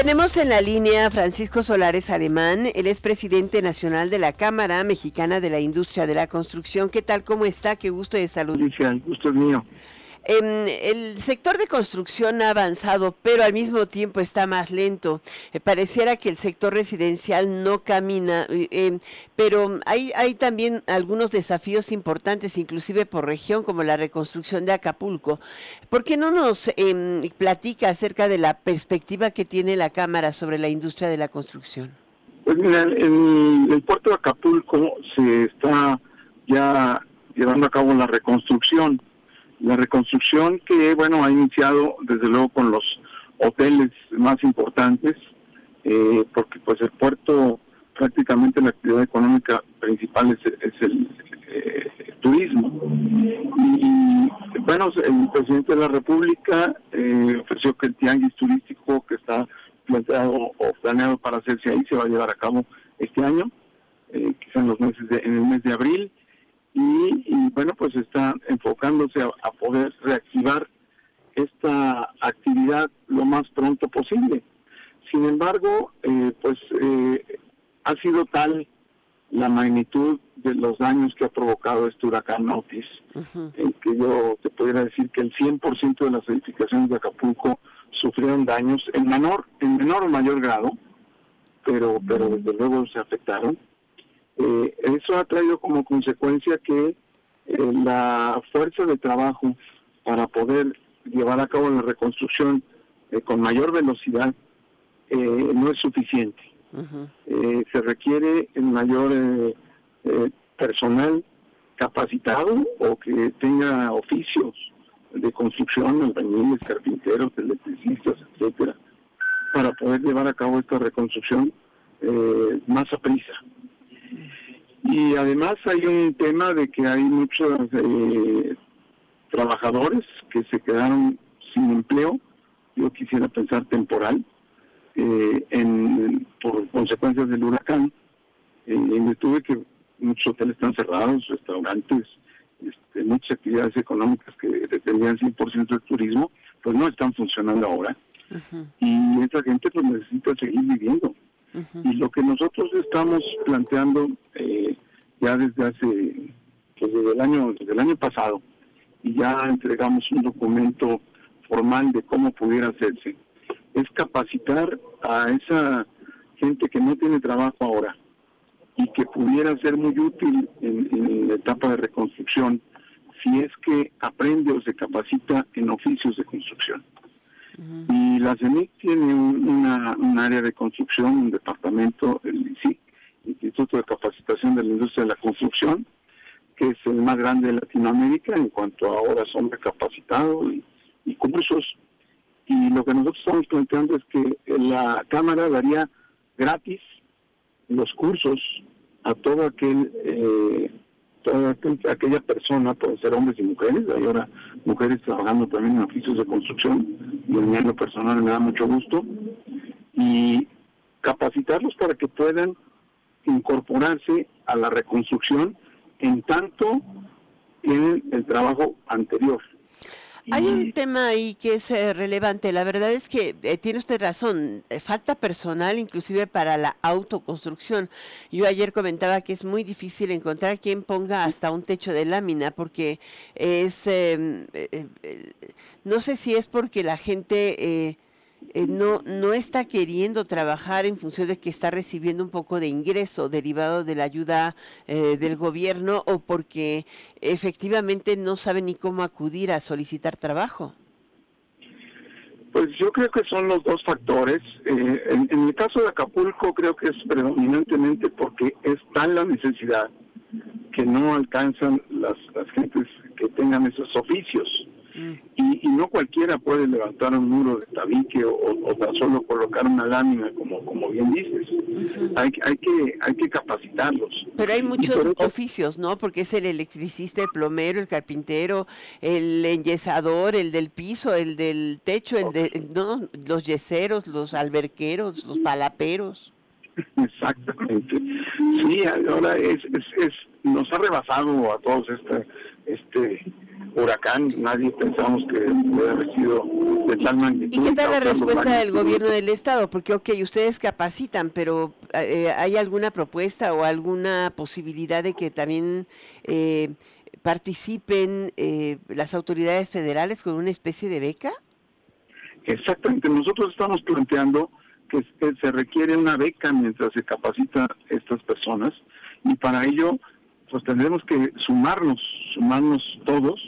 Tenemos en la línea Francisco Solares Alemán, él es presidente nacional de la Cámara Mexicana de la Industria de la Construcción. ¿Qué tal? ¿Cómo está? Qué gusto de salud. gusto mío. Em, el sector de construcción ha avanzado, pero al mismo tiempo está más lento. Eh, pareciera que el sector residencial no camina, eh, em, pero hay, hay también algunos desafíos importantes, inclusive por región, como la reconstrucción de Acapulco. ¿Por qué no nos em, platica acerca de la perspectiva que tiene la Cámara sobre la industria de la construcción? Pues mira, en el puerto de Acapulco se está ya llevando a cabo la reconstrucción la reconstrucción que, bueno, ha iniciado desde luego con los hoteles más importantes, eh, porque pues el puerto prácticamente la actividad económica principal es, el eh, turismo. Y bueno, el presidente de la República eh, ofreció que el tianguis turístico que está planteado o planeado para hacerse ahí se va a llevar a cabo este año, quizá en los meses de, en el mes de abril y, bueno, pues está enfocándose a, poder reactivar esta actividad lo más pronto posible. Sin embargo, eh, pues eh, ha sido tal la magnitud de los daños que ha provocado este huracán Otis, en que yo te pudiera decir que el 100% de las edificaciones de Acapulco sufrieron daños en menor, en menor o mayor grado, pero, pero desde luego se afectaron. Eh, eso ha traído como consecuencia que eh, la fuerza de trabajo para poder llevar a cabo la reconstrucción eh, con mayor velocidad no es suficiente. se requiere un mayor personal capacitado o que tenga oficios de construcción, albañiles, carpinteros, electricistas, etcétera, para poder llevar a cabo esta reconstrucción más a prisa. Y además hay un tema de que hay muchos eh, trabajadores que se quedaron sin empleo, yo quisiera pensar temporal, eh, en, por consecuencias del huracán. Eh, en tuve que muchos hoteles están cerrados, restaurantes, este, muchas actividades económicas que dependían 100% del turismo, pues no están funcionando ahora. Y esa gente pues necesita seguir viviendo. Y lo que nosotros estamos planteando ya desde hace, pues desde el año, desde el año pasado, y ya entregamos un documento formal de cómo pudiera hacerse, es capacitar a esa gente que no tiene trabajo ahora y que pudiera ser muy útil en, la etapa de reconstrucción si es que aprende o se capacita en oficios de construcción. Y la CENIC tiene un, área de construcción, un departamento, el ICIC, Instituto de Capacitación de la Industria de la Construcción, que es el más grande de Latinoamérica en cuanto a horas hombre capacitado y, cursos. Y lo que nosotros estamos planteando es que la Cámara daría gratis los cursos a aquel eh, toda aquella persona, puede ser hombres y mujeres, hay ahora mujeres trabajando también en oficios de construcción, y en lo personal me da mucho gusto, y capacitarlos para que puedan incorporarse a la reconstrucción en tanto en el trabajo anterior. Hay un tema ahí que es eh, relevante. La verdad es que eh, tiene usted razón. Eh, falta personal inclusive para la autoconstrucción. Yo ayer comentaba que es muy difícil encontrar quien ponga hasta un techo de lámina porque es, em, no sé si es porque la gente eh, no, no está queriendo trabajar en función de que está recibiendo un poco de ingreso derivado de la ayuda eh, del gobierno o porque efectivamente no sabe ni cómo acudir a solicitar trabajo? Pues yo creo que son los dos factores. Eh, en, el caso de Acapulco creo que es predominantemente porque es tal la necesidad que no alcanzan las, las gentes que tengan esos oficios. Y, no cualquiera puede levantar un muro de tabique o, tan solo colocar una lámina, como, como bien dices. hay, hay, que, hay que capacitarlos. Pero hay muchos oficios, ¿no? Porque es el electricista, el plomero, el carpintero, el enyesador, el del piso, el del techo, el de no, los yeseros, los alberqueros, los palaperos. Exactamente. Sí, ahora es, es, es, nos ha rebasado a todos este, este huracán, nadie pensamos que hubiera haber sido de tal magnitud. ¿Y qué tal la respuesta del gobierno del estado? Porque, ok, ustedes capacitan, pero eh, ¿hay alguna propuesta o alguna posibilidad de que también eh, participen eh, las autoridades federales con una especie de beca? Exactamente, nosotros estamos planteando que se requiere una beca mientras se capacita estas personas y para ello pues tendremos que sumarnos, sumarnos todos,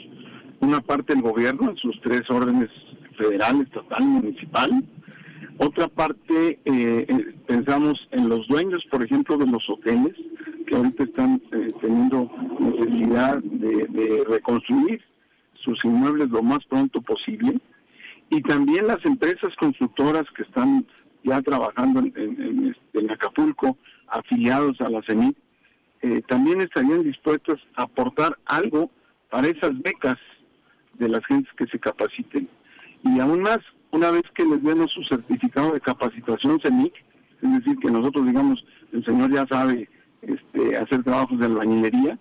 una parte del gobierno en sus tres órdenes federal, estatal, municipal, otra parte eh, eh, pensamos en los dueños, por ejemplo, de los hoteles, que ahorita están eh, teniendo necesidad de, reconstruir sus inmuebles lo más pronto posible, y también las empresas constructoras que están ya trabajando en, en Acapulco, afiliados a la CENIT, eh, también estarían dispuestos a aportar algo para esas becas de las gentes que se capaciten. Y aún más, una vez que les demos su certificado de capacitación CENIC, es decir, que nosotros digamos, el señor ya sabe este, hacer trabajos de albañilería,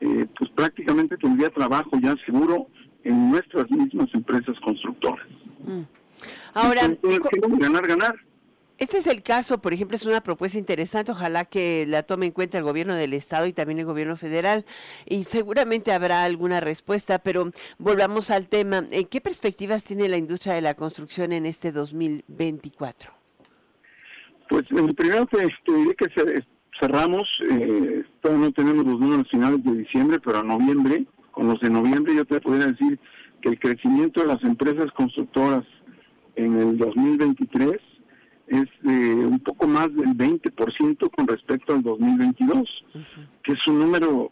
eh, pues prácticamente tendría trabajo ya seguro en nuestras mismas empresas constructoras. Mm. Ahora, ganar, ganar. Este es el caso, por ejemplo, es una propuesta interesante, ojalá que la tome en cuenta el gobierno del estado y también el gobierno federal y seguramente habrá alguna respuesta, pero volvamos al tema. ¿Qué perspectivas tiene la industria de la construcción en este 2024? Pues primero te, diré que cerramos, eh, todavía no tenemos los números finales de diciembre, pero a noviembre, con los de noviembre yo te podría decir que el crecimiento de las empresas constructoras en el 2023 es de un poco más del 20% con respecto al 2022, que es un número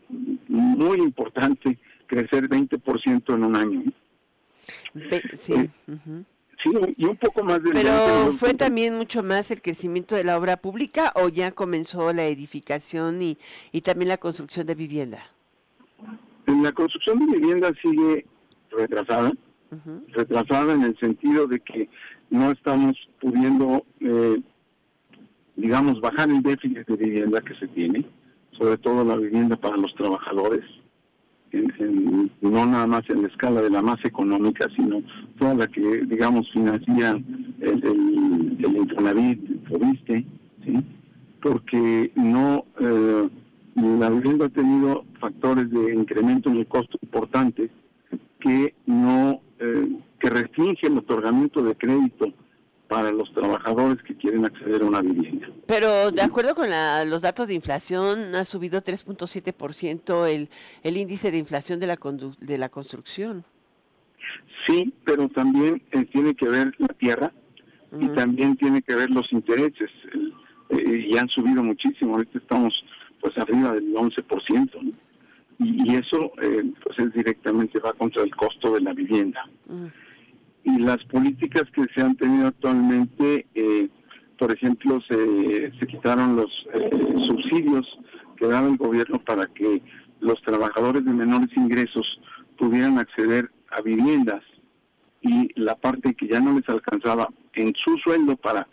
muy importante, crecer 20% en un año. sí. Eh, sí, y un poco más del Pero fue también mucho más el crecimiento de la obra pública o ya comenzó la edificación y, y también la construcción de vivienda. La construcción de vivienda sigue retrasada, retrasada en el sentido de que no estamos pudiendo, eh, digamos, bajar el déficit de vivienda que se tiene, sobre todo la vivienda para los trabajadores, no nada más en la escala de la masa económica, sino toda la que, digamos, financia el, el, el Infonavit, porque no, eh, la vivienda ha tenido factores de incremento en el costo importantes que no eh, que restringe el otorgamiento de crédito para los trabajadores que quieren acceder a una vivienda. Pero de acuerdo con los datos de inflación, ha subido 3.7% el, el índice de inflación de la, de la construcción. Sí, pero también eh, tiene que ver la tierra y también tiene que ver los intereses. Eh, y han subido muchísimo, ahorita estamos pues arriba del 11%. ¿no? y, eso eh, pues es directamente va contra el costo de la vivienda. Mm. Y las políticas que se han tenido actualmente, eh, por ejemplo, se, se quitaron los eh, subsidios que daba el gobierno para que los trabajadores de menores ingresos pudieran acceder a viviendas y la parte que ya no les alcanzaba en su sueldo para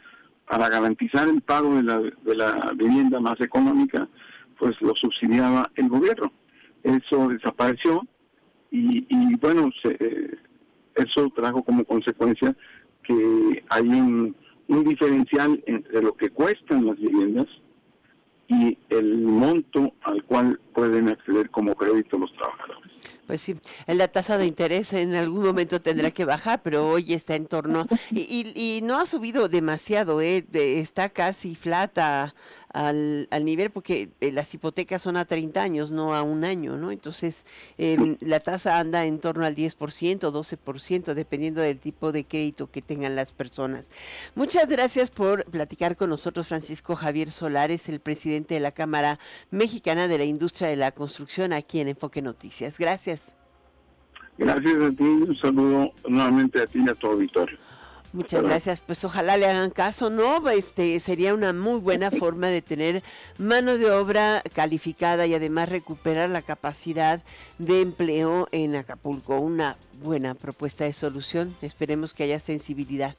para garantizar el pago de la, de la vivienda más económica, pues lo subsidiaba el gobierno. Eso desapareció y, bueno, se, eso trajo como consecuencia que hay un, un diferencial entre lo que cuestan las viviendas y el monto al cual pueden acceder como crédito los trabajadores. Pues sí, la tasa de interés en algún momento tendrá que bajar, pero hoy está en torno y, y, no ha subido demasiado, ¿eh? está casi flata al, al nivel porque eh, las hipotecas son a 30 años, no a un año, ¿no? Entonces em, la tasa anda en torno al 10%, 12%, dependiendo del tipo de crédito que tengan las personas. Muchas gracias por platicar con nosotros, Francisco Javier Solares, el presidente de la Cámara Mexicana de la Industria de la Construcción, aquí en Enfoque Noticias. Gracias. Gracias a ti, un saludo nuevamente a ti y a tu auditorio. Muchas gracias. Pues ojalá le hagan caso, ¿no? Este sería una muy buena forma de tener mano de obra calificada y además recuperar la capacidad de empleo en Acapulco. Una buena propuesta de solución. Esperemos que haya sensibilidad.